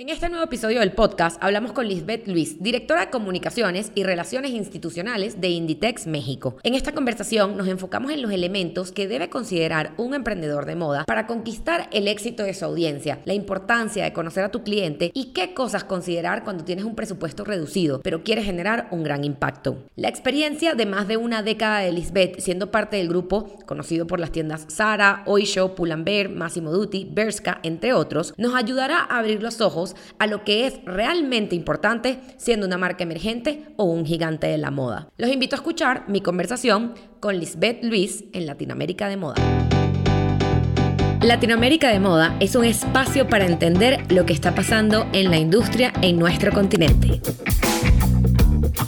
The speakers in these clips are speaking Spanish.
En este nuevo episodio del podcast hablamos con Lisbeth Luis, directora de Comunicaciones y Relaciones Institucionales de Inditex México. En esta conversación nos enfocamos en los elementos que debe considerar un emprendedor de moda para conquistar el éxito de su audiencia, la importancia de conocer a tu cliente y qué cosas considerar cuando tienes un presupuesto reducido, pero quieres generar un gran impacto. La experiencia de más de una década de Lisbeth siendo parte del grupo, conocido por las tiendas Zara, Oysho, Pull&Bear, Massimo Dutti, Berska, entre otros, nos ayudará a abrir los ojos a lo que es realmente importante siendo una marca emergente o un gigante de la moda. Los invito a escuchar mi conversación con Lisbeth Luis en Latinoamérica de Moda. Latinoamérica de Moda es un espacio para entender lo que está pasando en la industria en nuestro continente.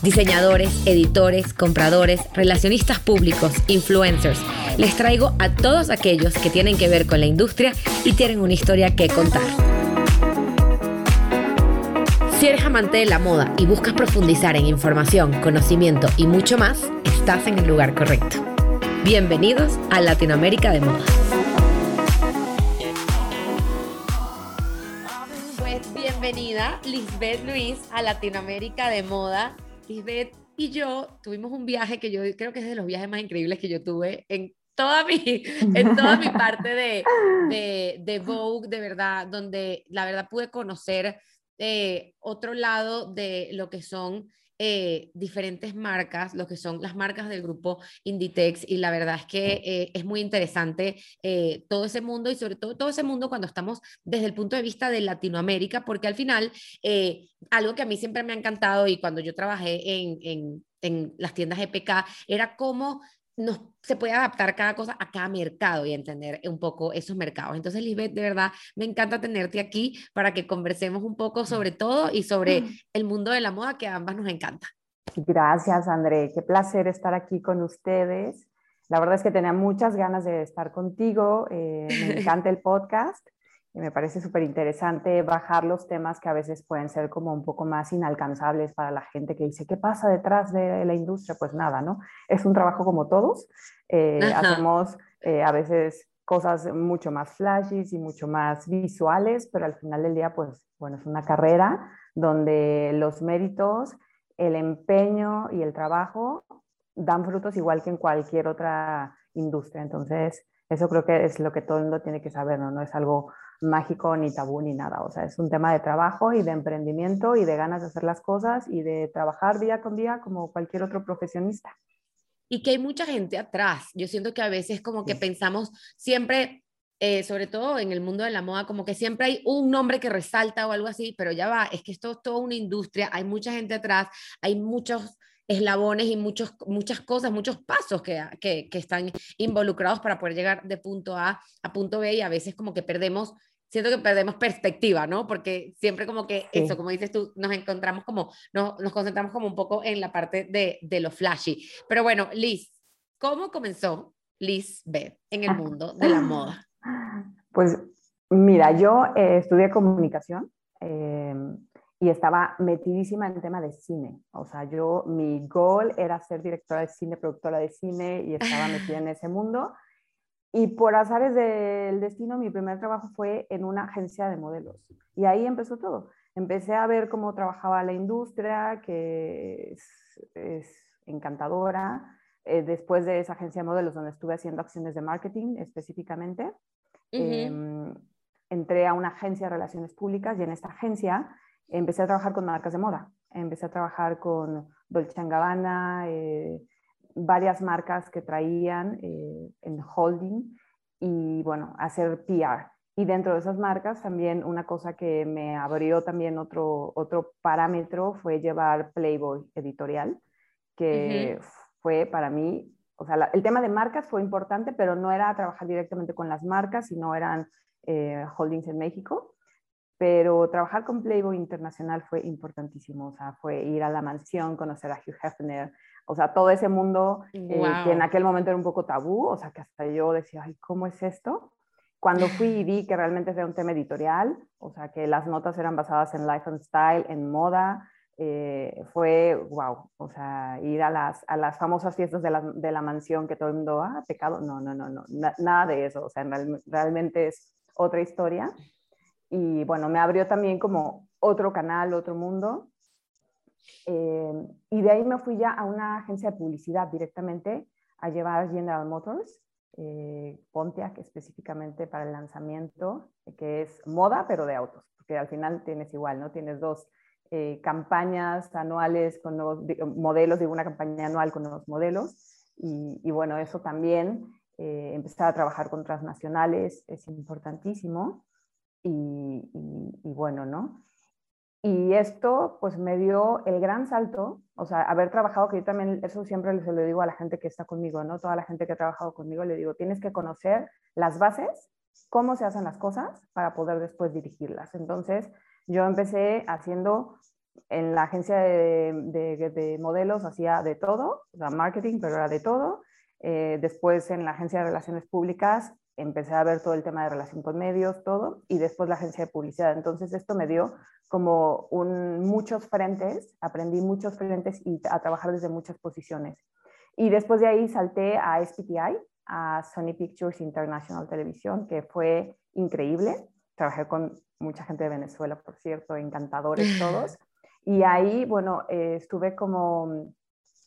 Diseñadores, editores, compradores, relacionistas públicos, influencers, les traigo a todos aquellos que tienen que ver con la industria y tienen una historia que contar. Si eres amante de la moda y buscas profundizar en información, conocimiento y mucho más, estás en el lugar correcto. Bienvenidos a Latinoamérica de Moda. Pues bienvenida Lisbeth Luis a Latinoamérica de Moda. Lisbeth y yo tuvimos un viaje que yo creo que es de los viajes más increíbles que yo tuve en toda mi, en toda mi parte de, de, de Vogue, de verdad, donde la verdad pude conocer eh, otro lado de lo que son eh, diferentes marcas, lo que son las marcas del grupo Inditex, y la verdad es que eh, es muy interesante todo ese mundo y sobre todo todo ese mundo cuando estamos desde el punto de vista de Latinoamérica, porque al final algo que a mí siempre me ha encantado y cuando yo trabajé en, en, en las tiendas EPK era cómo se puede adaptar cada cosa a cada mercado y entender un poco esos mercados. Entonces, Lisbeth, de verdad, me encanta tenerte aquí para que conversemos un poco sobre todo y sobre el mundo de la moda que a ambas nos encanta. Gracias, André. Qué placer estar aquí con ustedes. La verdad es que tenía muchas ganas de estar contigo. Eh, me encanta el podcast y me parece súper interesante bajar los temas que a veces pueden ser como un poco más inalcanzables para la gente que dice, ¿qué pasa detrás de la industria? Pues nada, ¿no? Es un trabajo como todos. Eh, hacemos eh, a veces cosas mucho más flashes y mucho más visuales, pero al final del día, pues bueno, es una carrera donde los méritos, el empeño y el trabajo dan frutos igual que en cualquier otra industria. Entonces, eso creo que es lo que todo el mundo tiene que saber, ¿no? No es algo mágico ni tabú ni nada. O sea, es un tema de trabajo y de emprendimiento y de ganas de hacer las cosas y de trabajar día con día como cualquier otro profesionista. Y que hay mucha gente atrás. Yo siento que a veces como que pensamos siempre, eh, sobre todo en el mundo de la moda, como que siempre hay un nombre que resalta o algo así, pero ya va, es que esto es toda una industria, hay mucha gente atrás, hay muchos eslabones y muchos, muchas cosas, muchos pasos que, que, que, están involucrados para poder llegar de punto A a punto B y a veces como que perdemos siento que perdemos perspectiva, ¿no? Porque siempre como que eso, como dices tú, nos encontramos como, no, nos concentramos como un poco en la parte de, de lo flashy. Pero bueno, Liz, ¿cómo comenzó Liz Beth en el mundo de la moda? Pues mira, yo eh, estudié comunicación eh, y estaba metidísima en el tema de cine. O sea, yo, mi goal era ser directora de cine, productora de cine y estaba metida en ese mundo. Y por azares del destino, mi primer trabajo fue en una agencia de modelos. Y ahí empezó todo. Empecé a ver cómo trabajaba la industria, que es, encantadora. Eh, después de esa agencia de modelos, donde estuve haciendo acciones de marketing específicamente, em, entré a una agencia de relaciones públicas y en esta agencia empecé a trabajar con marcas de moda. Empecé a trabajar con Dolce Gabbana, eh, varias marcas que traían eh, en holding y bueno, hacer PR. Y dentro de esas marcas también una cosa que me abrió también otro, otro parámetro fue llevar Playboy editorial, que fue para mí, o sea, el tema de marcas fue importante, pero no era trabajar directamente con las marcas, sino eran eh, holdings en México. Pero trabajar con Playboy Internacional fue importantísimo, o sea, fue ir a la mansión, conocer a Hugh Hefner, o sea, todo ese mundo eh, que en aquel momento era un poco tabú, o sea, que hasta yo decía, ay, ¿cómo es esto? Cuando fui y vi que realmente era un tema editorial, o sea, que las notas eran basadas en life and style, en moda, eh, fue wow, o sea, ir a las, a las famosas fiestas de la, de la mansión que todo el mundo, ah, pecado, no, no, no, no, nada de eso, o sea, realmente es otra historia. Y bueno, me abrió también como otro canal, otro mundo. Eh, y de ahí me fui ya a una agencia de publicidad directamente a llevar General Motors, eh, Pontiac específicamente para el lanzamiento, que es moda, pero de autos, porque al final tienes igual, ¿no? Tienes dos eh, campañas anuales con nuevos modelos, digo, una campaña anual con nuevos modelos. Y, y bueno, eso también, empezar a trabajar con transnacionales es importantísimo y, bueno, ¿no? Y esto pues me dio el gran salto, o sea, haber trabajado, que yo también eso siempre se lo digo a la gente que está conmigo, ¿no? Toda la gente que ha trabajado conmigo, le digo, tienes que conocer las bases, cómo se hacen las cosas para poder después dirigirlas. Entonces, yo empecé haciendo en la agencia de, de, modelos, hacía de todo, o marketing, pero era de todo. Eh, después en la agencia de relaciones públicas empecé a ver todo el tema de relación con medios, todo, y después la agencia de publicidad. Entonces esto me dio como un, muchos frentes, aprendí muchos frentes y a trabajar desde muchas posiciones. Y después de ahí salté a SPTI, a Sony Pictures International Televisión, que fue increíble. Trabajé con mucha gente de Venezuela, por cierto, encantadores todos. Y ahí, bueno, eh, estuve como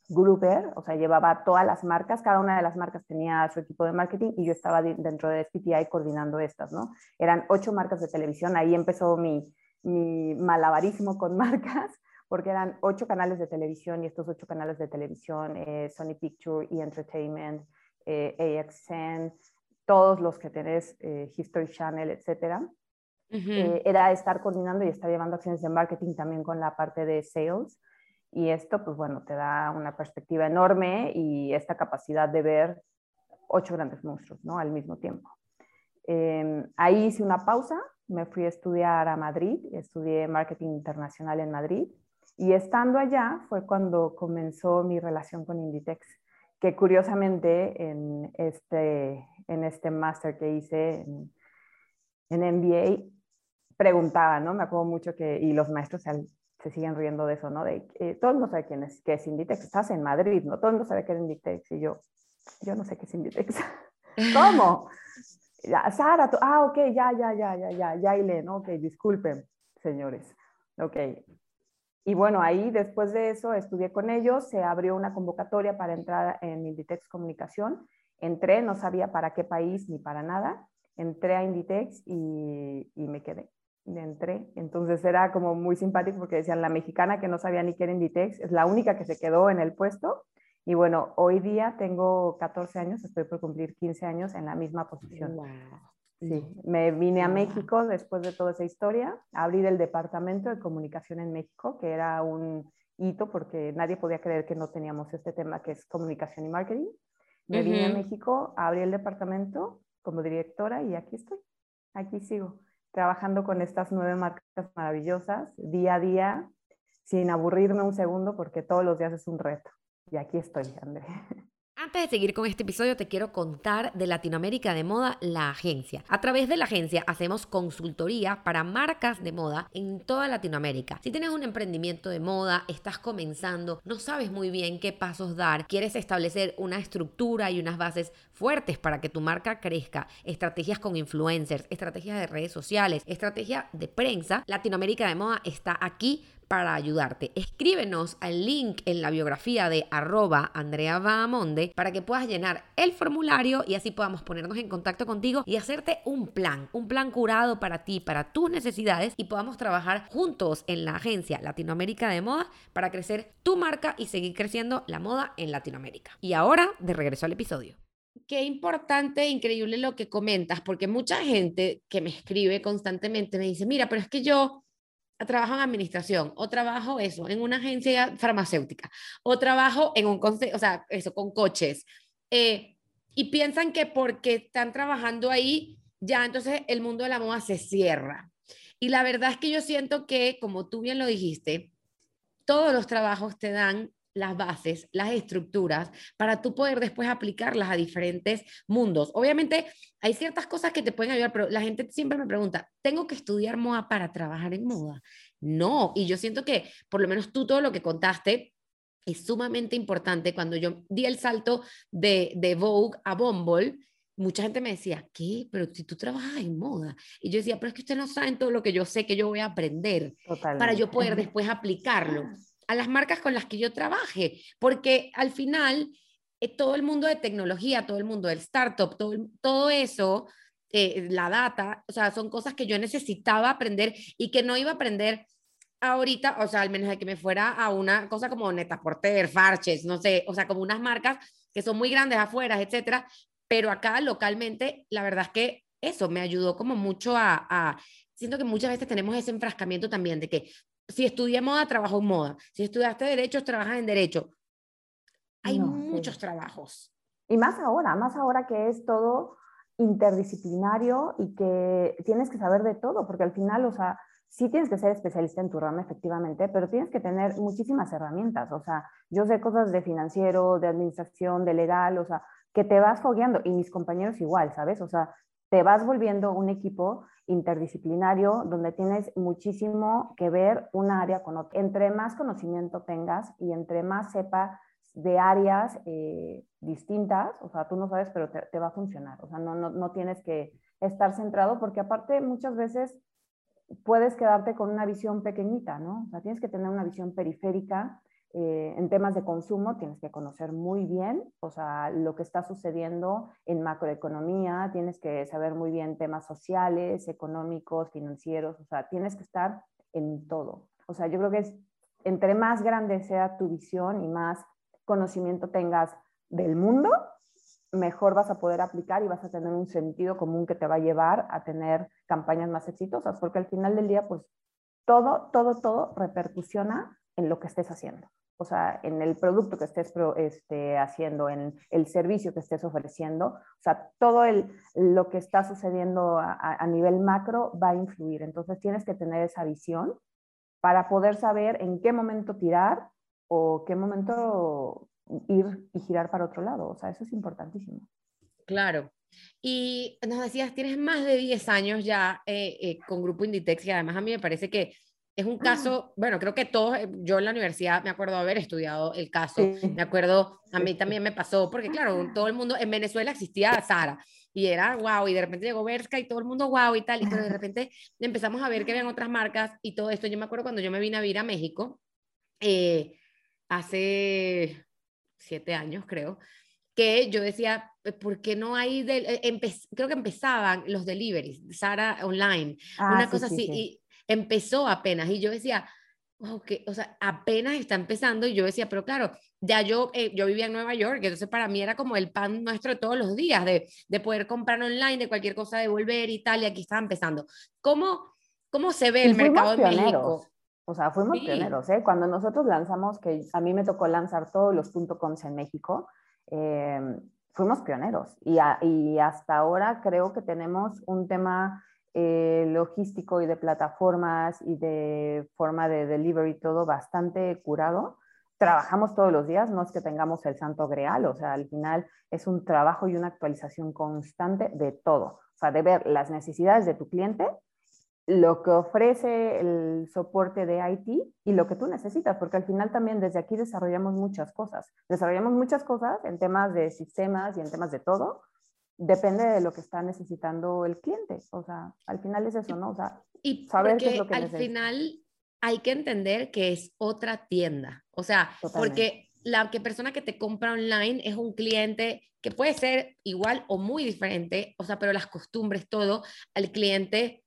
grouper, o sea, llevaba todas las marcas, cada una de las marcas tenía su equipo de marketing y yo estaba dentro de SPTI coordinando estas, ¿no? Eran ocho marcas de televisión, ahí empezó mi, mi malabarismo con marcas, porque eran ocho canales de televisión y estos ocho canales de televisión, eh, Sony Picture, E! Entertainment, eh, AXN, todos los que tenés, eh, History Channel, etcétera. era estar coordinando y estar llevando acciones de marketing también con la parte de sales y esto, pues bueno, te da una perspectiva enorme y esta capacidad de ver ocho grandes monstruos, ¿no? Al mismo tiempo. Em, ahí hice una pausa, me fui a estudiar a Madrid, estudié marketing internacional en Madrid y estando allá fue cuando comenzó mi relación con Inditex, que curiosamente en este, en este máster que hice en, MBA preguntaba, ¿no? Me acuerdo mucho que, y los maestros se siguen riendo de eso, ¿no? De, eh, todo el mundo sabe quién es, qué es Inditex, estás en Madrid, ¿no? Todo el mundo sabe qué es Inditex y yo, yo no sé qué es Inditex. ¿Cómo? Sara, tú, ah, ok, ya, ya, ya, ya, ya, ya, Ilén, ok, disculpen, señores. Ok. Y bueno, ahí después de eso estudié con ellos, se abrió una convocatoria para entrar en Inditex Comunicación. Entré, no sabía para qué país ni para nada. Entré a Inditex y, y me quedé entré. Entonces era como muy simpático porque decían la mexicana que no sabía ni qué era Inditex, es la única que se quedó en el puesto. Y bueno, hoy día tengo 14 años, estoy por cumplir 15 años en la misma posición. Sí, me vine a México después de toda esa historia, a abrir el departamento de comunicación en México, que era un hito porque nadie podía creer que no teníamos este tema que es comunicación y marketing. Me vine a México, abrí el departamento como directora y aquí estoy, aquí sigo trabajando con estas nueve marcas maravillosas día a día, sin aburrirme un segundo, porque todos los días es un reto. Y aquí estoy, André. Antes de seguir con este episodio, te quiero contar de Latinoamérica de Moda, la agencia. A través de la agencia hacemos consultoría para marcas de moda en toda Latinoamérica. Si tienes un emprendimiento de moda, estás comenzando, no sabes muy bien qué pasos dar, quieres establecer una estructura y unas bases fuertes para que tu marca crezca, estrategias con influencers, estrategias de redes sociales, estrategia de prensa, Latinoamérica de Moda está aquí para ayudarte. Escríbenos al link en la biografía de arroba Andrea para que puedas llenar el formulario y así podamos ponernos en contacto contigo y hacerte un plan, un plan curado para ti, para tus necesidades y podamos trabajar juntos en la agencia Latinoamérica de Moda para crecer tu marca y seguir creciendo la moda en Latinoamérica. Y ahora, de regreso al episodio qué importante e increíble lo que comentas, porque mucha gente que me escribe constantemente me dice, mira, pero es que yo trabajo en administración, o trabajo eso, en una agencia farmacéutica, o trabajo en un consejo, o sea, eso, con coches. Eh, y piensan que porque están trabajando ahí, ya entonces el mundo de la moda se cierra. Y la verdad es que yo siento que, como tú bien lo dijiste, todos los trabajos te dan las bases, las estructuras, para tú poder después aplicarlas a diferentes mundos. Obviamente hay ciertas cosas que te pueden ayudar, pero la gente siempre me pregunta, ¿tengo que estudiar moda para trabajar en moda? No, y yo siento que por lo menos tú todo lo que contaste es sumamente importante. Cuando yo di el salto de, de Vogue a Bumble, mucha gente me decía, ¿qué? Pero si tú trabajas en moda. Y yo decía, pero es que ustedes no saben todo lo que yo sé que yo voy a aprender para yo poder después aplicarlo a las marcas con las que yo trabaje. Porque al final, eh, todo el mundo de tecnología, todo el mundo del startup, todo, todo eso, eh, la data, o sea, son cosas que yo necesitaba aprender y que no iba a aprender ahorita, o sea, al menos de que me fuera a una cosa como Neta Porter, Farches, no sé, o sea, como unas marcas que son muy grandes afuera, etcétera, pero acá localmente, la verdad es que eso me ayudó como mucho a, siento que muchas veces tenemos ese enfrascamiento también de que si estudié moda, trabajo en moda, si estudiaste derecho, trabajas en derecho. Hay muchos trabajos. Y más ahora, más ahora que es todo interdisciplinario y que tienes que saber de todo, porque al final, o sea, sí tienes que ser especialista en tu rama, efectivamente, pero tienes que tener muchísimas herramientas. O sea, yo sé cosas de financiero, de administración, de legal, o sea, que te vas fogueando y mis compañeros igual, ¿sabes? O sea, te vas volviendo un equipo interdisciplinario donde tienes muchísimo que ver un área con otra. Entre más conocimiento tengas y entre más sepa de áreas eh, distintas, o sea, tú no sabes, pero te, va a funcionar. O sea, no, no, no tienes que estar centrado porque aparte muchas veces puedes quedarte con una visión pequeñita, ¿no? O sea, tienes que tener una visión periférica eh, en temas de consumo tienes que conocer muy bien, o sea, lo que está sucediendo en macroeconomía, tienes que saber muy bien temas sociales, económicos, financieros, o sea, tienes que estar en todo. O sea, yo creo que es, entre más grande sea tu visión y más conocimiento tengas del mundo, mejor vas a poder aplicar y vas a tener un sentido común que te va a llevar a tener campañas más exitosas, porque al final del día, pues todo, todo, todo repercusiona en lo que estés haciendo o sea, en el producto que estés este, haciendo, en el servicio que estés ofreciendo, o sea, todo el, lo que está sucediendo a, nivel macro va a influir. Entonces tienes que tener esa visión para poder saber en qué momento tirar o qué momento ir y girar para otro lado. O sea, eso es importantísimo. Claro. Y nos decías, tienes más de 10 años ya eh, eh, con Grupo Inditex y además a mí me parece que es un caso, bueno, creo que todos, eh, yo en la universidad me acuerdo haber estudiado el caso, me acuerdo, a mí también me pasó, porque claro, todo el mundo, en Venezuela existía Sara, y era wow, y de repente llegó Berska y todo el mundo wow y tal, y pero de repente empezamos a ver que habían otras marcas y todo esto. Yo me acuerdo cuando yo me vine a vivir a México, eh, hace siete años creo, que yo decía, eh, ¿por qué no hay, de, creo que empezaban los deliveries, Sara online, ah, una cosa así, y empezó apenas y yo decía, okay, o sea, apenas está empezando y yo decía, pero claro, ya yo, eh, yo vivía en Nueva York, entonces para mí era como el pan nuestro de todos los días, de, de poder comprar online, de cualquier cosa, devolver y tal, y aquí estaba empezando. ¿Cómo, cómo se ve el mercado de México? O sea, fuimos pioneros, ¿eh? Cuando nosotros lanzamos, que a mí me tocó lanzar todos los .coms en México, eh, fuimos pioneros. Y, y hasta ahora creo que tenemos un tema eh, logístico y de plataformas y de forma de delivery, todo bastante curado. Trabajamos todos los días, no es que tengamos el santo grial, o sea, al final es un trabajo y una actualización constante de todo, o sea, de ver las necesidades de tu cliente, lo que ofrece el soporte de IT y lo que tú necesitas, porque al final también desde aquí desarrollamos muchas cosas. Desarrollamos muchas cosas en temas de sistemas y en temas de todo, depende de lo que está necesitando el cliente. O sea, al final es eso, ¿no? O sea, y saber qué es lo que al final hay que entender que es otra tienda. O sea, porque la que persona que te compra online es un cliente que puede ser igual o muy diferente, o sea, pero las costumbres, todo, al cliente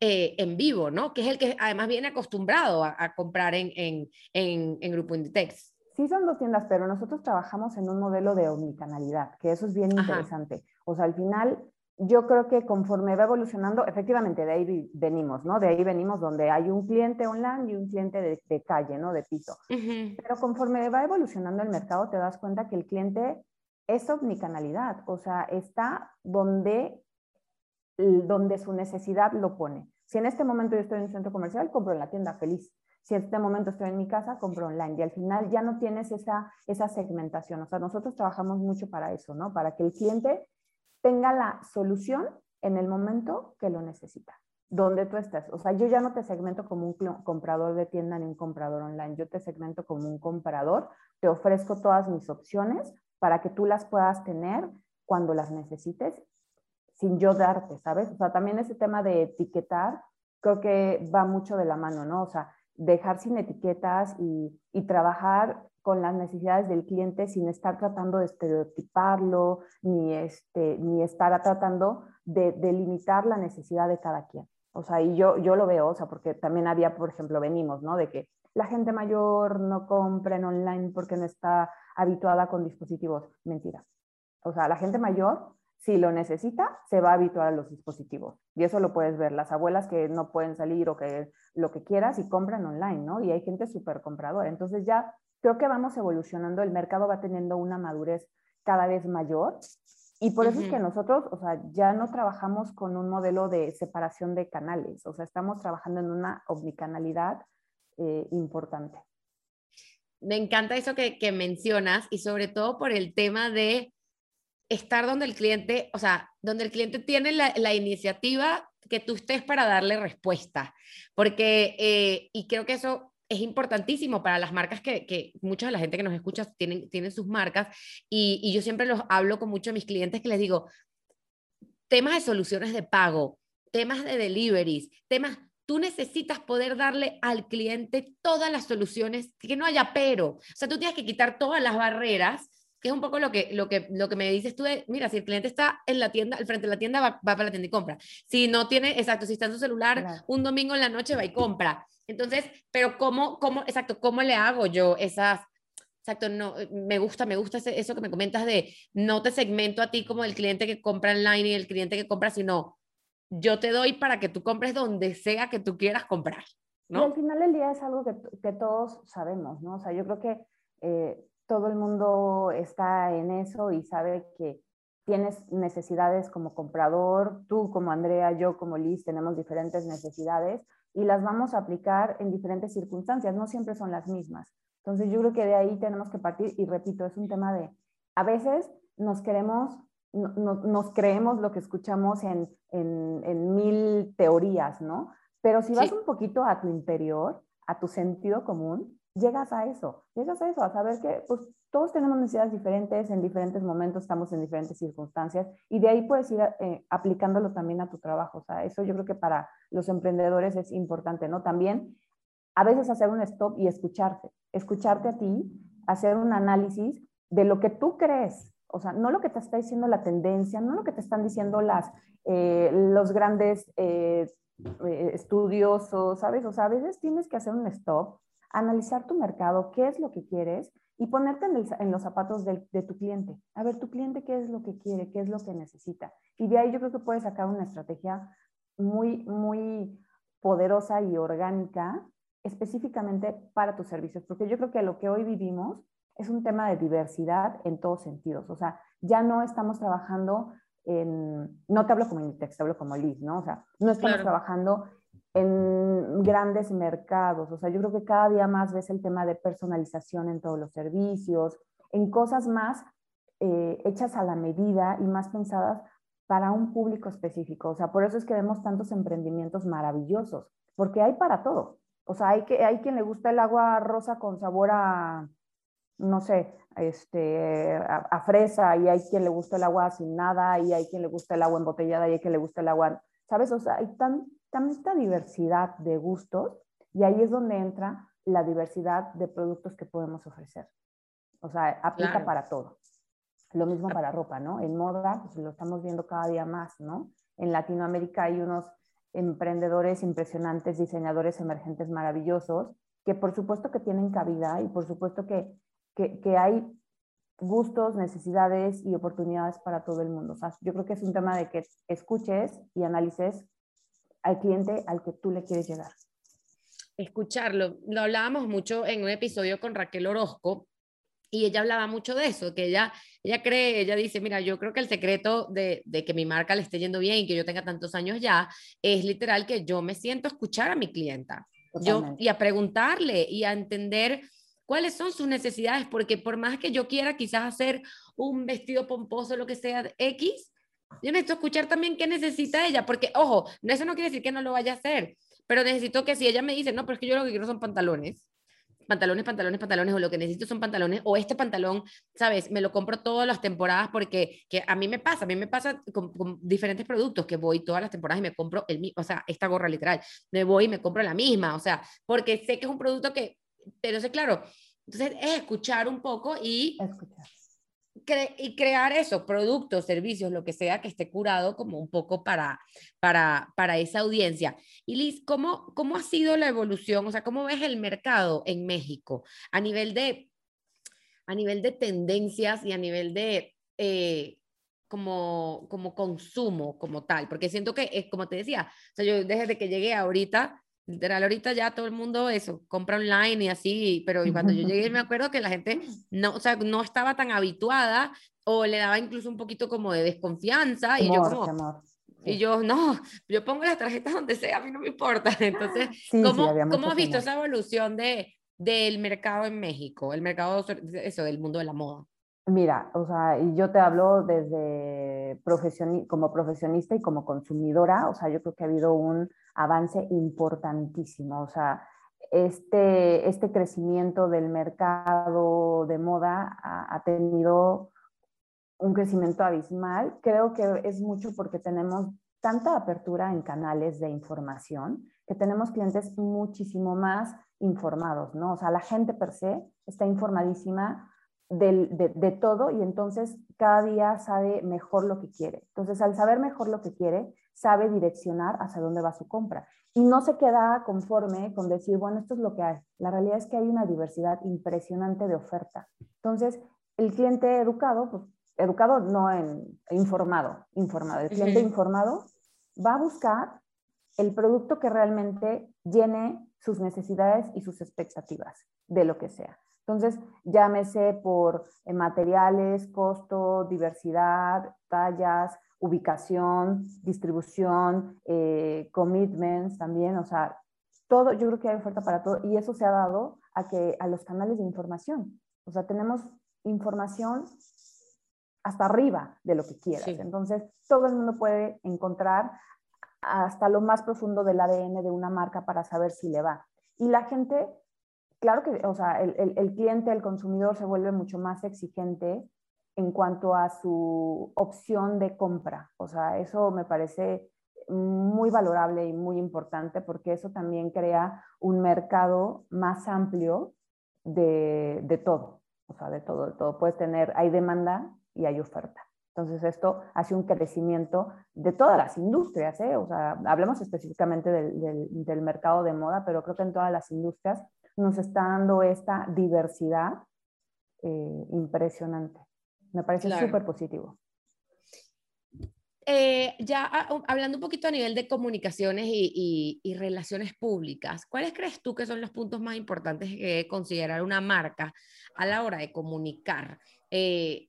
eh, en vivo, ¿no? Que es el que además viene acostumbrado a, comprar en, en, en, en Grupo Inditex. Sí son dos tiendas, pero nosotros trabajamos en un modelo de omnicanalidad, que eso es bien interesante. O sea, al final yo creo que conforme va evolucionando, efectivamente de ahí venimos, ¿no? De ahí venimos donde hay un cliente online y un cliente de, calle, ¿no? De piso. Pero conforme va evolucionando el mercado, te das cuenta que el cliente es omnicanalidad, o sea, está donde, donde su necesidad lo pone. Si en este momento yo estoy en un centro comercial, compro en la tienda feliz si en este momento estoy en mi casa, compro online y al final ya no tienes esa, esa segmentación. O sea, nosotros trabajamos mucho para eso, ¿no? Para que el cliente tenga la solución en el momento que lo necesita, donde tú estés. O sea, yo ya no te segmento como un comprador de tienda ni un comprador online, yo te segmento como un comprador, te ofrezco todas mis opciones para que tú las puedas tener cuando las necesites sin yo darte, ¿sabes? O sea, también ese tema de etiquetar creo que va mucho de la mano, ¿no? O sea, dejar sin etiquetas y, y trabajar con las necesidades del cliente sin estar tratando de estereotiparlo, ni, este, ni estar tratando de, de, limitar la necesidad de cada quien. O sea, y yo, yo lo veo, o sea, porque también había, por ejemplo, venimos, ¿no? De que la gente mayor no compra en online porque no está habituada con dispositivos. Mentira. O sea, la gente mayor si lo necesita, se va a habituar a los dispositivos. Y eso lo puedes ver, las abuelas que no pueden salir o que lo que quieras y compran online, ¿no? Y hay gente súper compradora. Entonces ya creo que vamos evolucionando, el mercado va teniendo una madurez cada vez mayor. Y por eso es que nosotros, o sea, ya no trabajamos con un modelo de separación de canales, o sea, estamos trabajando en una omnicanalidad eh, importante. Me encanta eso que, que mencionas y sobre todo por el tema de estar donde el cliente, o sea, donde el cliente tiene la, iniciativa que tú estés para darle respuesta. Porque, eh, y creo que eso es importantísimo para las marcas que, que, mucha de la gente que nos escucha tienen, tienen sus marcas y, y yo siempre los hablo con muchos de mis clientes que les digo, temas de soluciones de pago, temas de deliveries, temas, tú necesitas poder darle al cliente todas las soluciones, que no haya pero. O sea, tú tienes que quitar todas las barreras que es un poco lo que, lo que, lo que me dices tú de, mira, si el cliente está en la tienda, al frente de la tienda, va, va para la tienda y compra. Si no tiene, exacto, si está en su celular, un domingo en la noche va y compra. Entonces, pero ¿cómo, cómo, exacto, cómo le hago yo esas, exacto, no, me gusta, me gusta eso que me comentas de, no te segmento a ti como el cliente que compra online y el cliente que compra, sino yo te doy para que tú compres donde sea que tú quieras comprar. ¿no? Y al final del día es algo que, que todos sabemos, ¿no? O sea, yo creo que eh, todo el mundo está en eso y sabe que tienes necesidades como comprador, tú como Andrea, yo como Liz tenemos diferentes necesidades y las vamos a aplicar en diferentes circunstancias, no siempre son las mismas. Entonces yo creo que de ahí tenemos que partir y repito, es un tema de, a veces nos queremos, nos creemos lo que escuchamos en, en, mil teorías, ¿no? Pero si vas un poquito a tu interior, a tu sentido común, llegas a eso, llegas a eso, a saber que pues todos tenemos necesidades diferentes, en diferentes momentos estamos en diferentes circunstancias y de ahí puedes ir eh, aplicándolo también a tu trabajo. O sea, eso yo creo que para los emprendedores es importante, ¿no? También a veces hacer un stop y escucharte, escucharte a ti, hacer un análisis de lo que tú crees, o sea, no lo que te está diciendo la tendencia, no lo que te están diciendo las, eh, los grandes eh, estudiosos, ¿sabes? O sea, a veces tienes que hacer un stop analizar tu mercado, qué es lo que quieres y ponerte en, los zapatos de, tu cliente. A ver, tu cliente qué es lo que quiere, qué es lo que necesita. Y de ahí yo creo que puedes sacar una estrategia muy, muy poderosa y orgánica específicamente para tus servicios, porque yo creo que lo que hoy vivimos es un tema de diversidad en todos sentidos. O sea, ya no estamos trabajando en, no te hablo como Inditex, te hablo como Liz, ¿no? O sea, no estamos trabajando en grandes mercados. O sea, yo creo que cada día más ves el tema de personalización en todos los servicios, en cosas más eh, hechas a la medida y más pensadas para un público específico. O sea, por eso es que vemos tantos emprendimientos maravillosos, porque hay para todo. O sea, hay, que, hay quien le gusta el agua rosa con sabor a, no sé, este, a, fresa, y hay quien le gusta el agua sin nada, y hay quien le gusta el agua embotellada, y hay quien le gusta el agua, ¿sabes? O sea, hay tan, esta diversidad de gustos y ahí es donde entra la diversidad de productos que podemos ofrecer. O sea, aplica para todo. Lo mismo para ropa, ¿no? En moda, pues lo estamos viendo cada día más, ¿no? En Latinoamérica hay unos emprendedores impresionantes, diseñadores emergentes maravillosos, que por supuesto que tienen cabida y por supuesto que, que, que hay gustos, necesidades y oportunidades para todo el mundo. O sea, yo creo que es un tema de que escuches y analices al cliente al que tú le quieres llegar. Escucharlo. Lo hablábamos mucho en un episodio con Raquel Orozco y ella hablaba mucho de eso, que ella, ella cree, ella dice, mira, yo creo que el secreto de, de que mi marca le esté yendo bien y que yo tenga tantos años ya es literal que yo me siento a escuchar a mi clienta yo, y a preguntarle y a entender cuáles son sus necesidades, porque por más que yo quiera quizás hacer un vestido pomposo, lo que sea, X, yo necesito escuchar también qué necesita ella, porque, ojo, eso no quiere decir que no lo vaya a hacer, pero necesito que si ella me dice, no, pero es que yo lo que quiero son pantalones, pantalones, pantalones, pantalones, o lo que necesito son pantalones, o este pantalón, ¿sabes? Me lo compro todas las temporadas porque que a mí me pasa, a mí me pasa con, diferentes productos que voy todas las temporadas y me compro el mismo, o sea, esta gorra literal, me voy y me compro la misma, o sea, porque sé que es un producto que, pero sé, claro, entonces es escuchar un poco y... Escuchar y crear eso, productos, servicios, lo que sea que esté curado como un poco para, para, para esa audiencia. Y Liz, ¿cómo, ¿cómo ha sido la evolución? O sea, ¿cómo ves el mercado en México a nivel de, a nivel de tendencias y a nivel de... Eh, como, como consumo como tal, porque siento que es como te decía, o sea, yo desde que llegué ahorita, Literal, ahorita ya todo el mundo eso, compra online y así, pero cuando yo llegué me acuerdo que la gente no, o sea, no estaba tan habituada o le daba incluso un poquito como de desconfianza y yo como, y yo, no, yo pongo las tarjetas donde sea, a mí no me importa. Entonces, ¿cómo, ¿cómo has visto esa evolución de, del mercado en México, el mercado, eso, del mundo de la moda? Mira, o sea, yo te hablo desde profesioni como profesionista y como consumidora, o sea, yo creo que ha habido un avance importantísimo, o sea, este, este crecimiento del mercado de moda ha, ha tenido un crecimiento abismal. Creo que es mucho porque tenemos tanta apertura en canales de información que tenemos clientes muchísimo más informados, ¿no? O sea, la gente per se está informadísima de, todo y entonces cada día sabe mejor lo que quiere. Entonces, al saber mejor lo que quiere, sabe direccionar hacia dónde va su compra. Y no se queda conforme con decir, bueno, esto es lo que hay. La realidad es que hay una diversidad impresionante de oferta. Entonces, el cliente educado, pues educado no en informado, informado. El cliente informado va a buscar el producto que realmente llene sus necesidades y sus expectativas de lo que sea. Entonces, llámese por eh, materiales, costo, diversidad, tallas, ubicación, distribución, eh, commitments también, o sea, todo, yo creo que hay oferta para todo y eso se ha dado a que a los canales de información, o sea, tenemos información hasta arriba de lo que quieras. Entonces, todo el mundo puede encontrar hasta lo más profundo del ADN de una marca para saber si le va. Y la gente claro que, o sea, el, cliente, el consumidor se vuelve mucho más exigente en cuanto a su opción de compra. O sea, eso me parece muy valorable y muy importante porque eso también crea un mercado más amplio de, de todo. O sea, de todo, de todo. Puedes tener, hay demanda y hay oferta. Entonces, esto hace un crecimiento de todas las industrias, ¿eh? O sea, hablemos específicamente del, del, del, mercado de moda, pero creo que en todas las industrias nos está dando esta diversidad eh, impresionante. Me parece súper positivo. Eh, ya ah, hablando un poquito a nivel de comunicaciones y, relaciones públicas, ¿cuáles crees tú que son los puntos más importantes que considerar una marca a la hora de comunicar? Eh,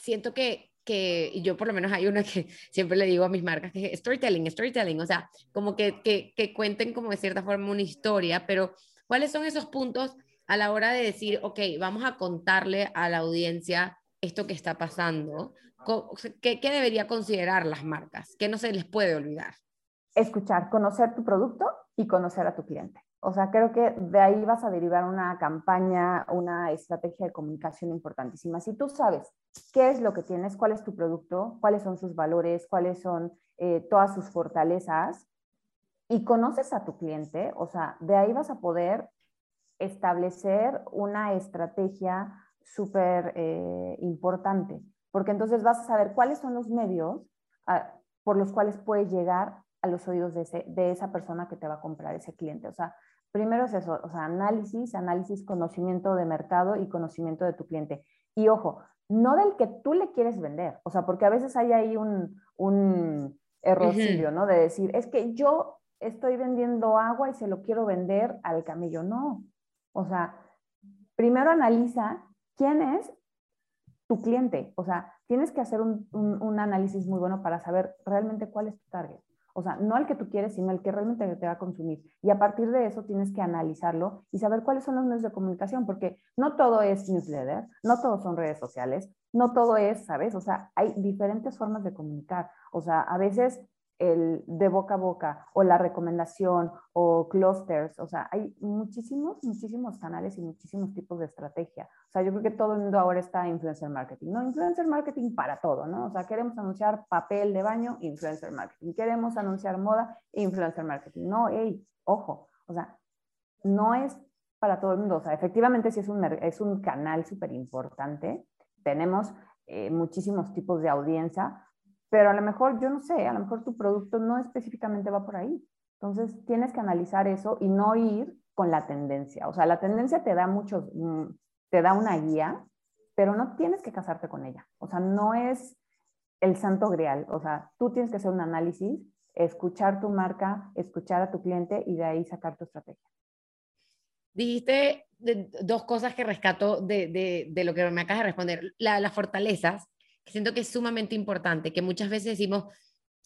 siento que, que, yo por lo menos hay una que siempre le digo a mis marcas, que es storytelling, storytelling, o sea, como que, que, que cuenten como de cierta forma una historia, pero ¿Cuáles son esos puntos a la hora de decir, ok, vamos a contarle a la audiencia esto que está pasando? ¿Qué, qué debería considerar las marcas? ¿Qué no se les puede olvidar? Escuchar, conocer tu producto y conocer a tu cliente. O sea, creo que de ahí vas a derivar una campaña, una estrategia de comunicación importantísima. Si tú sabes qué es lo que tienes, cuál es tu producto, cuáles son sus valores, cuáles son eh, todas sus fortalezas, y conoces a tu cliente, o sea, de ahí vas a poder establecer una estrategia súper eh, importante, porque entonces vas a saber cuáles son los medios ah, por los cuales puedes llegar a los oídos de, ese, de esa persona que te va a comprar, ese cliente. O sea, primero es eso, o sea, análisis, análisis, conocimiento de mercado y conocimiento de tu cliente. Y ojo, no del que tú le quieres vender, o sea, porque a veces hay ahí un, un errorcillo, ¿no? De decir, es que yo estoy vendiendo agua y se lo quiero vender al camello. No. O sea, primero analiza quién es tu cliente. O sea, tienes que hacer un, análisis muy bueno para saber realmente cuál es tu target. O sea, no el que tú quieres, sino el que realmente te va a consumir. Y a partir de eso tienes que analizarlo y saber cuáles son los medios de comunicación, porque no todo es newsletter, no todo son redes sociales, no todo es, ¿sabes? O sea, hay diferentes formas de comunicar. O sea, a veces el de boca a boca o la recomendación o clusters, o sea, hay muchísimos, muchísimos canales y muchísimos tipos de estrategia. O sea, yo creo que todo el mundo ahora está influencer marketing, ¿no? Influencer marketing para todo, ¿no? O sea, queremos anunciar papel de baño, influencer marketing. Queremos anunciar moda, influencer marketing. No, hey, ojo, o sea, no es para todo el mundo. O sea, efectivamente sí es un, es un canal súper importante. Tenemos eh, muchísimos tipos de audiencia, pero a lo mejor, yo no sé, a lo mejor tu producto no específicamente va por ahí. Entonces, tienes que analizar eso y no ir con la tendencia. O sea, la tendencia te da muchos, mm, te da una guía, pero no tienes que casarte con ella. O sea, no es el santo grial. O sea, tú tienes que hacer un análisis, escuchar tu marca, escuchar a tu cliente y de ahí sacar tu estrategia. Dijiste dos cosas que rescato de, de, lo que me acabas de responder. las fortalezas siento que es sumamente importante, que muchas veces decimos,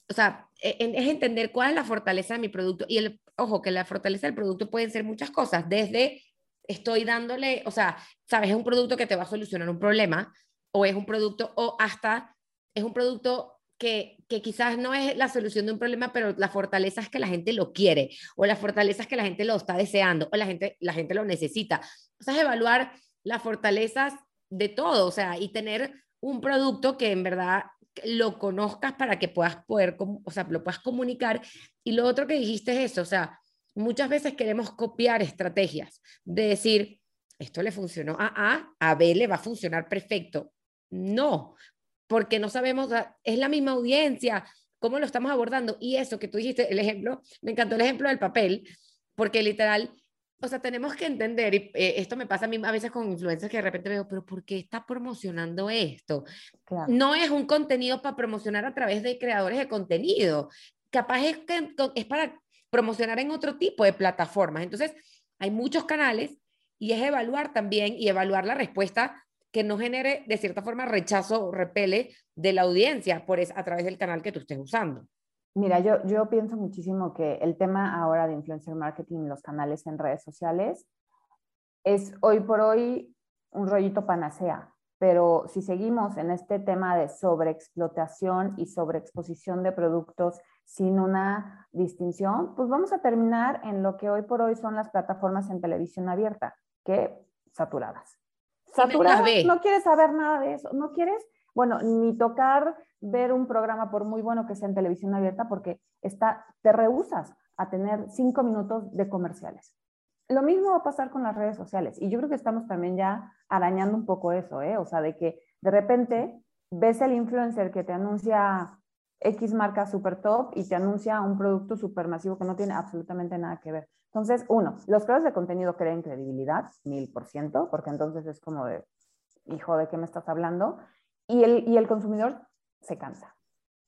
o sea, e, es entender cuál es la fortaleza de mi producto. Y el, ojo, que la fortaleza del producto pueden ser muchas cosas, desde estoy dándole, o sea, sabes, es un producto que te va a solucionar un problema, o es un producto, o hasta es un producto que, que, quizás no es la solución de un problema, pero la fortaleza es que la gente lo quiere, o la fortaleza es que la gente lo está deseando, o la gente, la gente lo necesita. O sea, es evaluar las fortalezas de todo, o sea, y tener un producto que en verdad lo conozcas para que puedas poder, o sea, lo puedas comunicar. Y lo otro que dijiste es eso, o sea, muchas veces queremos copiar estrategias, de decir, esto le funcionó a A, a B le va a funcionar perfecto. No, porque no sabemos, es la misma audiencia, cómo lo estamos abordando. Y eso que tú dijiste, el ejemplo, me encantó el ejemplo del papel, porque literal, o sea, tenemos que entender, y eh, esto me pasa a mí a veces con influencers que de repente veo, pero ¿por qué está promocionando esto? No es un contenido para promocionar a través de creadores de contenido, capaz es, que, es para promocionar en otro tipo de plataformas. Entonces, hay muchos canales y es evaluar también y evaluar la respuesta que no genere de cierta forma rechazo o repele de la audiencia por es, a través del canal que tú estés usando. Mira, yo, yo pienso muchísimo que el tema ahora de influencer marketing, los canales en redes sociales, es hoy por hoy un rollito panacea, pero si seguimos en este tema de sobreexplotación y sobreexposición de productos sin una distinción, pues vamos a terminar en lo que hoy por hoy son las plataformas en televisión abierta, que saturadas. Saturadas, no quieres saber nada de eso, no quieres bueno, ni tocar ver un programa por muy bueno que sea en televisión abierta porque está, te rehusas a tener cinco minutos de comerciales. Lo mismo va a pasar con las redes sociales y yo creo que estamos también ya arañando un poco eso, ¿eh? O sea, de que de repente ves el influencer que te anuncia X marca super top y te anuncia un producto super masivo que no tiene absolutamente nada que ver. Entonces, uno, los creadores de contenido creen credibilidad, mil por ciento, porque entonces es como de, hijo, ¿de qué me estás hablando? y el, y el consumidor se cansa.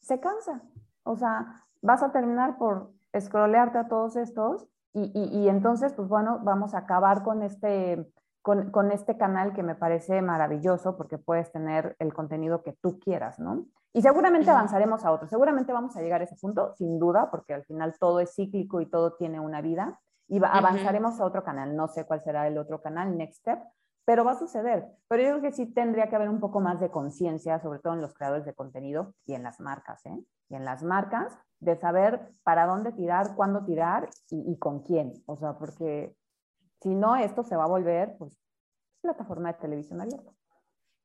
Se cansa. O sea, vas a terminar por scrollearte a todos estos y, y, entonces, pues bueno, vamos a acabar con este, con, con, este canal que me parece maravilloso porque puedes tener el contenido que tú quieras, ¿no? Y seguramente avanzaremos a otro, seguramente vamos a llegar a ese punto, sin duda, porque al final todo es cíclico y todo tiene una vida, y avanzaremos a otro canal, no sé cuál será el otro canal, Next Step, pero va a suceder. Pero yo creo que sí tendría que haber un poco más de conciencia, sobre todo en los creadores de contenido y en las marcas, ¿eh? Y en las marcas, de saber para dónde tirar, cuándo tirar y, con quién. O sea, porque si no, esto se va a volver, pues, plataforma de televisión abierta.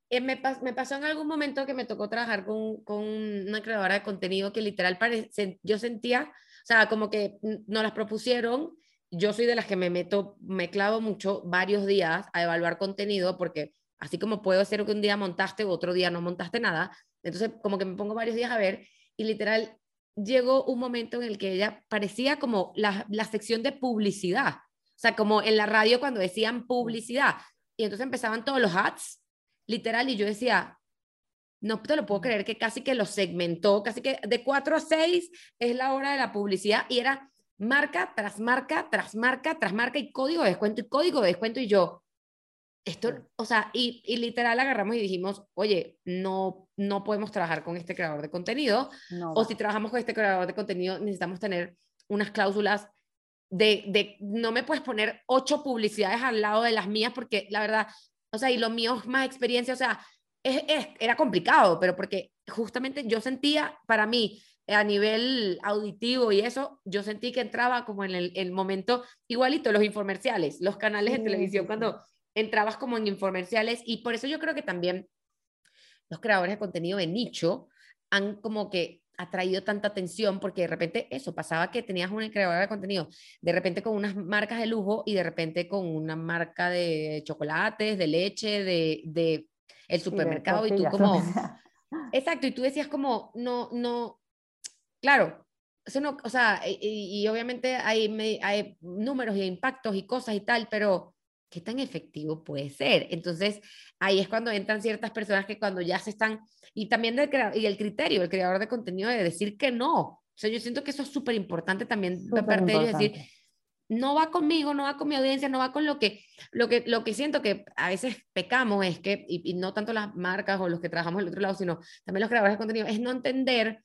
Eh, me, me, pasó en algún momento que me tocó trabajar con, con una creadora de contenido que literal parece, yo sentía, o sea, como que nos las propusieron yo soy de las que me meto, me clavo mucho varios días a evaluar contenido porque así como puedo ser que un día montaste, otro día no montaste nada, entonces como que me pongo varios días a ver y literal llegó un momento en el que ella parecía como la, la sección de publicidad, o sea, como en la radio cuando decían publicidad y entonces empezaban todos los ads, literal, y yo decía, no te lo puedo creer que casi que lo segmentó, casi que de 4 a 6 es la hora de la publicidad y era marca tras marca, tras marca, tras marca y código de descuento y código de descuento y yo, esto, o sea, y, y literal agarramos y dijimos, oye, no, no podemos trabajar con este creador de contenido, o si trabajamos con este creador de contenido, necesitamos tener unas cláusulas de, de, no me puedes poner ocho publicidades al lado de las mías, porque la verdad, o sea, y lo mío es más experiencia, o sea, es, era complicado, pero porque justamente yo sentía para mí a nivel auditivo y eso, yo sentí que entraba como en el, momento igualito, los infomerciales, los canales de televisión, cuando entrabas como en infomerciales y por eso yo creo que también los creadores de contenido de nicho han como que atraído tanta atención porque de repente eso pasaba que tenías una creadora de contenido de repente con unas marcas de lujo y de repente con una marca de chocolates, de leche, de, de el supermercado y, tú como exacto y tú decías como no no claro eso no o sea y, obviamente hay hay números y impactos y cosas y tal pero qué tan efectivo puede ser entonces ahí es cuando entran ciertas personas que cuando ya se están y también del y el criterio, el creador de contenido de decir que no. O sea, yo siento que eso es súper importante también de parte de ellos, decir, no va conmigo, no va con mi audiencia, no va con lo que, lo que, lo que siento que a veces pecamos es que, y, no tanto las marcas o los que trabajamos del otro lado, sino también los creadores de contenido, es no entender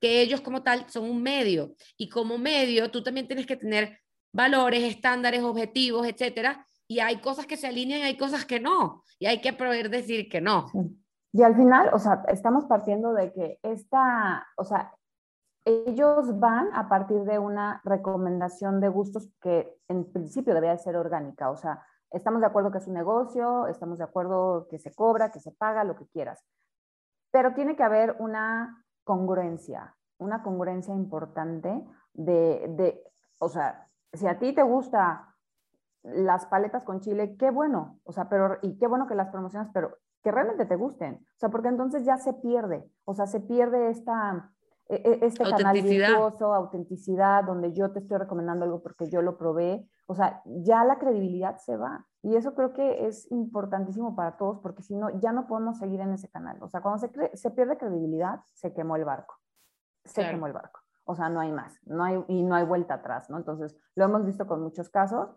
que ellos como tal son un medio. Y como medio tú también tienes que tener valores, estándares, objetivos, etcétera, y hay cosas que se alinean, hay cosas que no, y hay que poder decir que no. Y al final, o sea, estamos partiendo de que esta, o sea, ellos van a partir de una recomendación de gustos que en principio debería ser orgánica, o sea, estamos de acuerdo que es un negocio, estamos de acuerdo que se cobra, que se paga, lo que quieras, pero tiene que haber una congruencia, una congruencia importante de, de o sea, si a ti te gusta las paletas con chile, qué bueno, o sea, pero, y qué bueno que las promocionas, pero que realmente te gusten. O sea, porque entonces ya se pierde, o sea, se pierde esta, este canal virtuoso, autenticidad, donde yo te estoy recomendando algo porque yo lo probé. O sea, ya la credibilidad se va. Y eso creo que es importantísimo para todos, porque si no, ya no podemos seguir en ese canal. O sea, cuando se, se pierde credibilidad, se quemó el barco. Se quemó el barco. O sea, no hay más, no hay, y no hay vuelta atrás, ¿no? Entonces, lo hemos visto con muchos casos.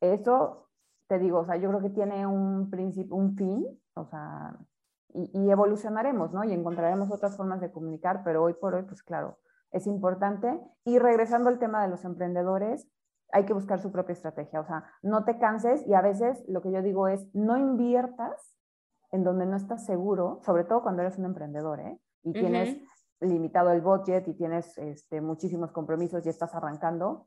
Eso, te digo, o sea, yo creo que tiene un principio, un fin, o sea, y, evolucionaremos, ¿no? Y encontraremos otras formas de comunicar, pero hoy por hoy, pues claro, es importante. Y regresando al tema de los emprendedores, hay que buscar su propia estrategia, o sea, no te canses y a veces lo que yo digo es, no inviertas en donde no estás seguro, sobre todo cuando eres un emprendedor, ¿eh? Y tienes limitado el budget y tienes este, muchísimos compromisos y estás arrancando.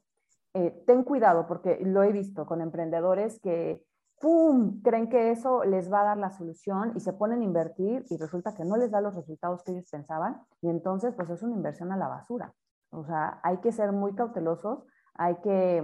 Eh, ten cuidado porque lo he visto con emprendedores que ¡pum! Creen que eso les va a dar la solución y se ponen a invertir y resulta que no les da los resultados que ellos pensaban y entonces pues es una inversión a la basura. O sea, hay que ser muy cautelosos, hay que,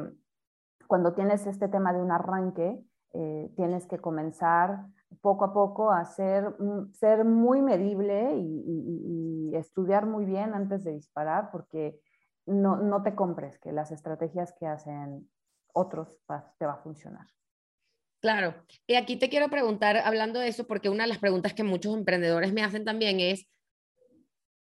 cuando tienes este tema de un arranque, eh, tienes que comenzar poco a poco a ser, mm, ser muy medible y, y, estudiar muy bien antes de disparar porque no, no te compres que las estrategias que hacen otros te va a funcionar. Claro, y aquí te quiero preguntar, hablando de eso, porque una de las preguntas que muchos emprendedores me hacen también es,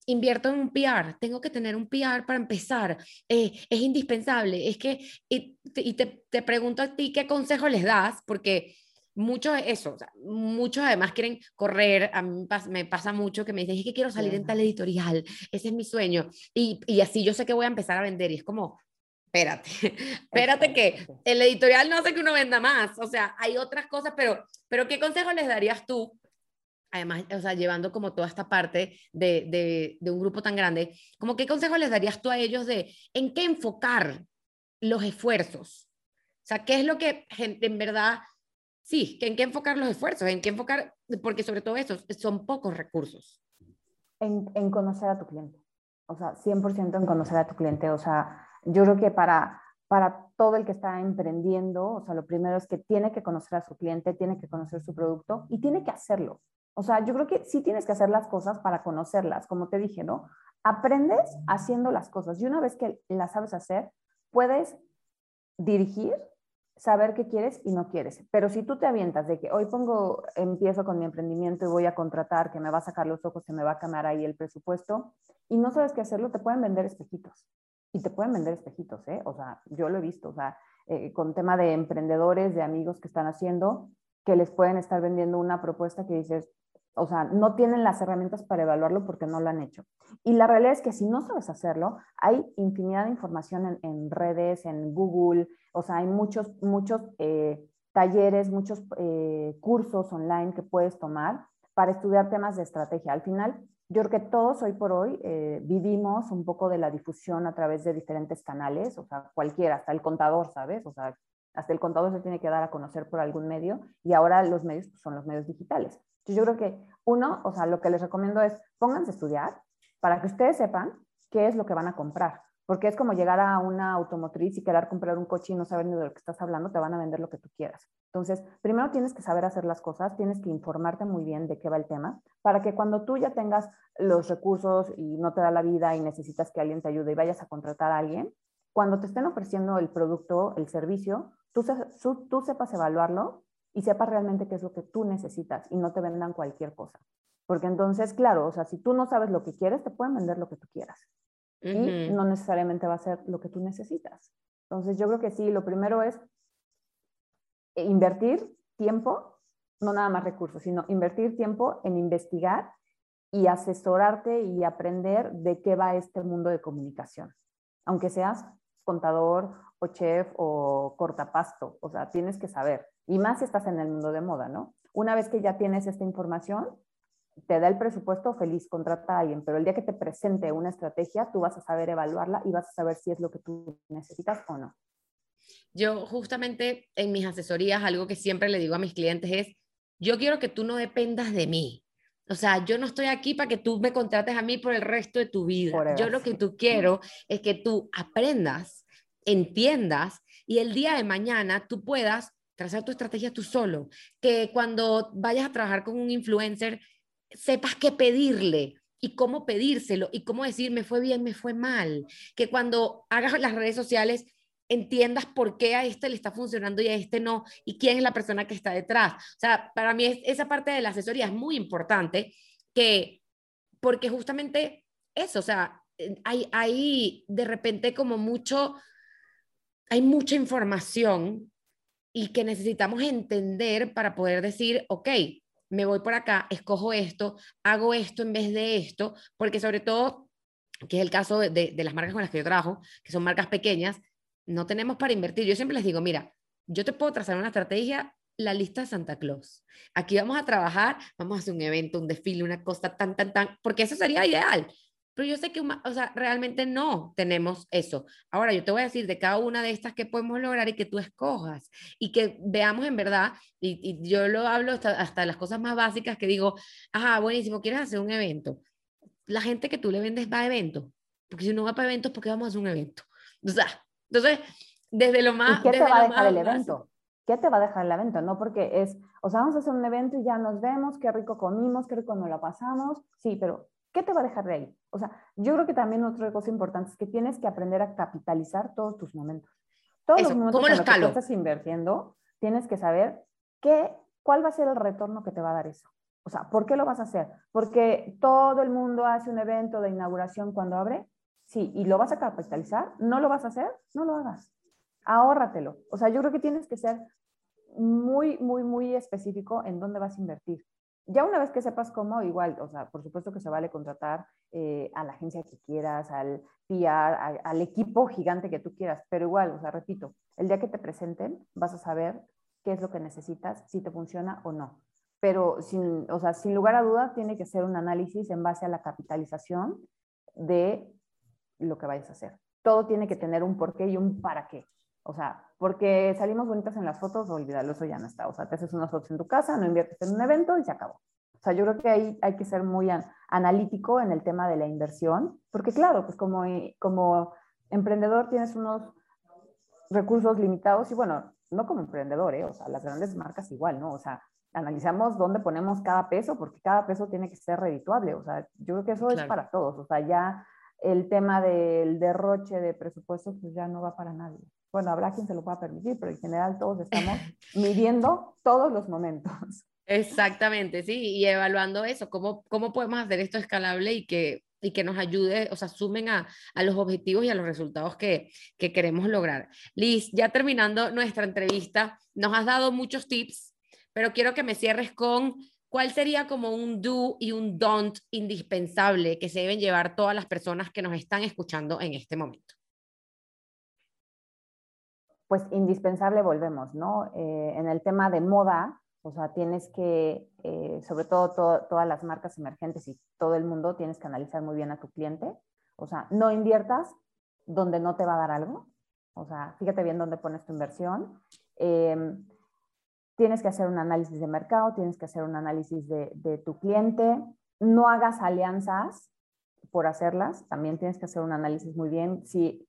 invierto en un PR, tengo que tener un PR para empezar, eh, es indispensable, es que, y, te, te, pregunto a ti qué consejo les das, porque muchos, eso, muchos además quieren correr, a mí me pasa mucho que me dicen, es que quiero salir en tal editorial, ese es mi sueño, y, y así yo sé que voy a empezar a vender, y es como, espérate, espérate que el editorial no hace que uno venda más, o sea, hay otras cosas, pero, pero ¿qué consejo les darías tú? Además, o sea, llevando como toda esta parte de, de, de un grupo tan grande, como qué consejo les darías tú a ellos de en qué enfocar los esfuerzos? O sea, ¿qué es lo que en verdad, sí, en qué enfocar los esfuerzos, en qué enfocar, porque sobre todo eso, son pocos recursos. En, en conocer a tu cliente, o sea, 100% en conocer a tu cliente, o sea, yo creo que para, para todo el que está emprendiendo, o sea, lo primero es que tiene que conocer a su cliente, tiene que conocer su producto y tiene que hacerlo. O sea, yo creo que sí tienes que hacer las cosas para conocerlas, como te dije, ¿no? Aprendes haciendo las cosas y una vez que las sabes hacer, puedes dirigir, saber qué quieres y no quieres. Pero si tú te avientas de que hoy pongo, empiezo con mi emprendimiento y voy a contratar, que me va a sacar los ojos, que me va a cambiar ahí el presupuesto y no sabes qué hacerlo, te pueden vender espejitos y te pueden vender espejitos, ¿eh? O sea, yo lo he visto, o sea, eh, con tema de emprendedores, de amigos que están haciendo, que les pueden estar vendiendo una propuesta que dices, o sea, no tienen las herramientas para evaluarlo porque no lo han hecho. Y la realidad es que si no sabes hacerlo, hay infinidad de información en, redes, en Google, o sea, hay muchos, muchos eh, talleres, muchos eh, cursos online que puedes tomar para estudiar temas de estrategia. Al final, yo creo que todos hoy por hoy eh, vivimos un poco de la difusión a través de diferentes canales, o sea, cualquiera, hasta el contador, ¿sabes? O sea, hasta el contador se tiene que dar a conocer por algún medio y ahora los medios pues, son los medios digitales. Entonces yo creo que uno, o sea, lo que les recomiendo es pónganse a estudiar para que ustedes sepan qué es lo que van a comprar porque es como llegar a una automotriz y querer comprar un coche y no saber ni de lo que estás hablando, te van a vender lo que tú quieras. Entonces, primero tienes que saber hacer las cosas, tienes que informarte muy bien de qué va el tema, para que cuando tú ya tengas los recursos y no te da la vida y necesitas que alguien te ayude y vayas a contratar a alguien, cuando te estén ofreciendo el producto, el servicio, tú, tú sepas evaluarlo y sepas realmente qué es lo que tú necesitas y no te vendan cualquier cosa. Porque entonces, claro, o sea, si tú no sabes lo que quieres, te pueden vender lo que tú quieras y no necesariamente va a ser lo que tú necesitas. Entonces, yo creo que sí, lo primero es invertir tiempo, no nada más recursos, sino invertir tiempo en investigar y asesorarte y aprender de qué va este mundo de comunicación. Aunque seas contador o chef o cortapasto, o sea, tienes que saber. Y más si estás en el mundo de moda, ¿no? Una vez que ya tienes esta información, te da el presupuesto, feliz, contrata a alguien, pero el día que te presente una estrategia, tú vas a saber evaluarla y vas a saber si es lo que tú necesitas o no. Yo justamente en mis asesorías, algo que siempre le digo a mis clientes es, yo quiero que tú no dependas de mí. O sea, yo no estoy aquí para que tú me contrates a mí por el resto de tu vida. Yo lo que tú quiero es que tú aprendas, entiendas y el día de mañana tú puedas trazar tu estrategia tú solo. Que cuando vayas a trabajar con un influencer, sepas qué pedirle y cómo pedírselo y cómo decir me fue bien, me fue mal. Que cuando hagas las redes sociales entiendas por qué a este le está funcionando y a este no y quién es la persona que está detrás. O sea, para mí es, esa parte de la asesoría es muy importante que porque justamente eso, o sea, hay, hay de repente como mucho, hay mucha información y que necesitamos entender para poder decir, ok, me voy por acá, escojo esto, hago esto en vez de esto, porque sobre todo, que es el caso de, las marcas con las que yo trabajo, que son marcas pequeñas, no tenemos para invertir. Yo siempre les digo, mira, yo te puedo trazar una estrategia, la lista Santa Claus. Aquí vamos a trabajar, vamos a hacer un evento, un desfile, una cosa tan, tan, tan, porque eso sería ideal. Pero yo sé que, o sea, realmente no tenemos eso. Ahora, yo te voy a decir de cada una de estas que podemos lograr y que tú escojas y que veamos en verdad, y, yo lo hablo hasta, hasta las cosas más básicas que digo, ajá, buenísimo, quieres hacer un evento. La gente que tú le vendes va a eventos, porque si no va para eventos, ¿por qué vamos a hacer un evento? O sea, entonces, desde lo más... ¿Y qué te va a dejar el evento? ¿Qué te va a dejar el evento? No porque es, o sea, vamos a hacer un evento y ya nos vemos, qué rico comimos, qué rico nos lo pasamos, sí, pero ¿qué te va a dejar de ahí? O sea, yo creo que también otra cosa importante es que tienes que aprender a capitalizar todos tus momentos. Todos los momentos en los que estás invirtiendo, tienes que saber qué, cuál va a ser el retorno que te va a dar eso. O sea, ¿por qué lo vas a hacer? Porque todo el mundo hace un evento de inauguración cuando abre. Sí, y lo vas a capitalizar, no lo vas a hacer, no lo hagas. Ahórratelo. O sea, yo creo que tienes que ser muy, muy, muy específico en dónde vas a invertir ya una vez que sepas cómo, igual, o sea, por supuesto que se vale contratar eh, a la agencia que quieras, al PR, al equipo gigante que tú quieras, pero igual, o sea, repito, el día que te presenten vas a saber qué es lo que necesitas, si te funciona o no. Pero sin, o sea, sin lugar a duda tiene que ser un análisis en base a la capitalización de lo que vayas a hacer. Todo tiene que tener un porqué y un para qué. O sea, porque salimos bonitas en las fotos, olvídalo, eso ya no está. O sea, te haces unas fotos en tu casa, no inviertes en un evento y se acabó. O sea, yo creo que ahí hay que ser muy analítico en el tema de la inversión, porque claro, pues como, como emprendedor tienes unos recursos limitados y bueno, no como emprendedor, ¿eh? o sea, las grandes marcas igual, ¿no? O sea, analizamos dónde ponemos cada peso, porque cada peso tiene que ser redituable, o sea, yo creo que eso es para todos, o sea, ya el tema del derroche de presupuestos, pues ya no va para nadie bueno, habrá quien se lo pueda permitir, pero en general todos estamos midiendo todos los momentos. Exactamente, sí, y evaluando eso, cómo, cómo podemos hacer esto escalable y que, y que nos ayude, o sea, sumen a, a los objetivos y a los resultados que, que queremos lograr. Liz, ya terminando nuestra entrevista, nos has dado muchos tips, pero quiero que me cierres con cuál sería como un do y un don't indispensable que se deben llevar todas las personas que nos están escuchando en este momento pues indispensable volvemos, ¿no? Eh, en el tema de moda, O sea, tienes que, eh, sobre todo, todas las marcas emergentes y todo el mundo, tienes que analizar muy bien a tu cliente. O sea, no inviertas donde no te va a dar algo. O sea, fíjate bien dónde pones tu inversión. Em, tienes que hacer un análisis de mercado, tienes que hacer un análisis de, de tu cliente. No hagas alianzas por hacerlas. También tienes que hacer un análisis muy bien. Si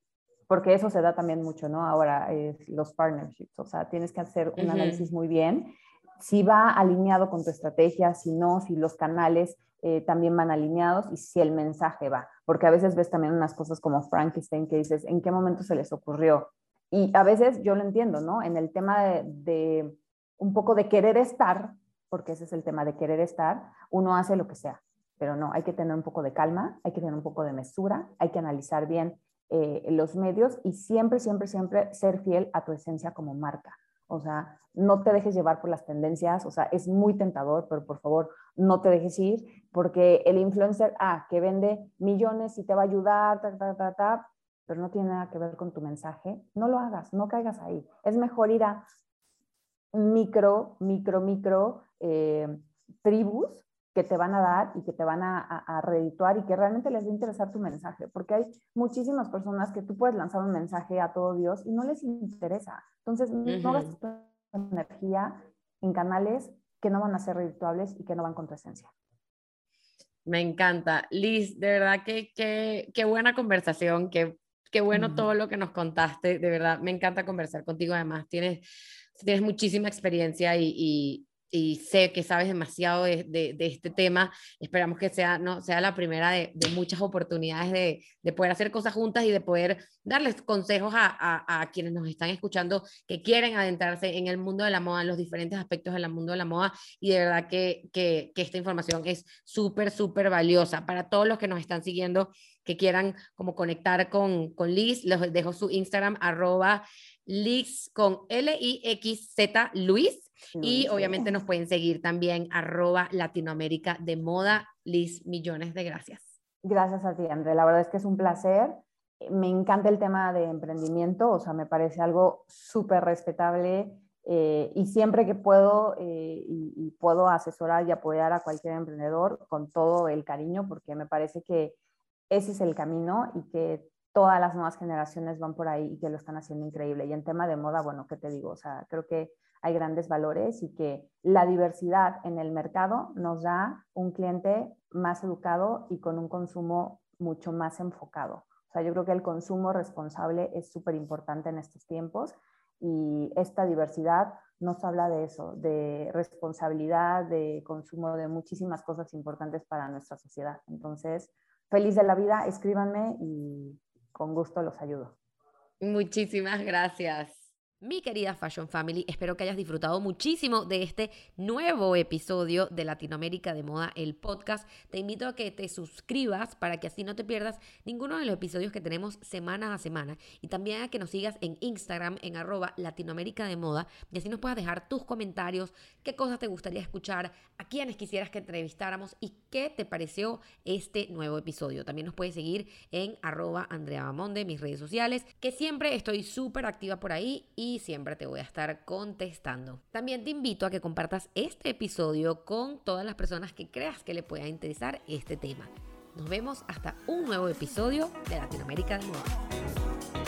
porque eso se da también mucho, ¿no? Ahora, es los partnerships, o sea, tienes que hacer un análisis muy bien si va alineado con tu estrategia, si no, si los canales eh, también van alineados y si el mensaje va. Porque a veces ves también unas cosas como Frankenstein que dices, ¿en qué momento se les ocurrió? Y a veces yo lo entiendo, ¿no? En el tema de, de un poco de querer estar, porque ese es el tema de querer estar, uno hace lo que sea, pero no, hay que tener un poco de calma, hay que tener un poco de mesura, hay que analizar bien eh, los medios y siempre, siempre, siempre ser fiel a tu esencia como marca. O sea, no te dejes llevar por las tendencias, o sea, es muy tentador, pero por favor, no te dejes ir, porque el influencer, ah, que vende millones y te va a ayudar, ta, ta, ta, ta, pero no tiene nada que ver con tu mensaje, no lo hagas, no caigas ahí. Es mejor ir a micro, micro, micro eh, tribus que te van a dar y que te van a, a, redituar y que realmente les va a interesar tu mensaje, porque hay muchísimas personas que tú puedes lanzar un mensaje a todo Dios y no les interesa. Entonces, no gastes tu energía en canales que no van a ser redituables y que no van con tu esencia. Me encanta. Liz, de verdad que qué buena conversación, qué, qué bueno todo lo que nos contaste, de verdad, me encanta conversar contigo, además tienes, tienes muchísima experiencia y y sé que sabes demasiado de, de, este tema. Esperamos que sea, no, sea la primera de, de muchas oportunidades de, de, poder hacer cosas juntas y de poder darles consejos a, a, a, quienes nos están escuchando que quieren adentrarse en el mundo de la moda, en los diferentes aspectos del mundo de la moda. Y de verdad que, que, que esta información es súper, súper valiosa para todos los que nos están siguiendo, que quieran como conectar con, con Liz. Les dejo su Instagram, arroba Liz con L-I-X-Z Luis y obviamente nos pueden seguir también arroba Latinoamérica de Moda. Liz, millones de gracias. Gracias a ti, André. La verdad es que es un placer. Me encanta el tema de emprendimiento, o sea, me parece algo súper respetable eh, y siempre que puedo eh, y, y, puedo asesorar y apoyar a cualquier emprendedor con todo el cariño, porque me parece que ese es el camino y que todas las nuevas generaciones van por ahí y que lo están haciendo increíble. Y en tema de moda, bueno, ¿qué te digo? O sea, creo que hay grandes valores y que la diversidad en el mercado nos da un cliente más educado y con un consumo mucho más enfocado. O sea, yo creo que el consumo responsable es súper importante en estos tiempos y esta diversidad nos habla de eso, de responsabilidad, de consumo de muchísimas cosas importantes para nuestra sociedad. Entonces, feliz de la vida, escríbanme y con gusto los ayudo. Muchísimas gracias. Mi querida Fashion Family, espero que hayas disfrutado muchísimo de este nuevo episodio de Latinoamérica de Moda, el podcast. Te invito a que te suscribas para que así no te pierdas ninguno de los episodios que tenemos semana a semana. Y también a que nos sigas en Instagram en arroba Latinoamérica de Moda y así nos puedas dejar tus comentarios, qué cosas te gustaría escuchar, a quienes quisieras que entrevistáramos y qué te pareció este nuevo episodio. También nos puedes seguir en arroba Andrea Bamonde, mis redes sociales, que siempre estoy súper activa por ahí siempre te voy a estar contestando. También te invito a que compartas este episodio con todas las personas que creas que le pueda interesar este tema. Nos vemos hasta un nuevo episodio de Latinoamérica de Moda.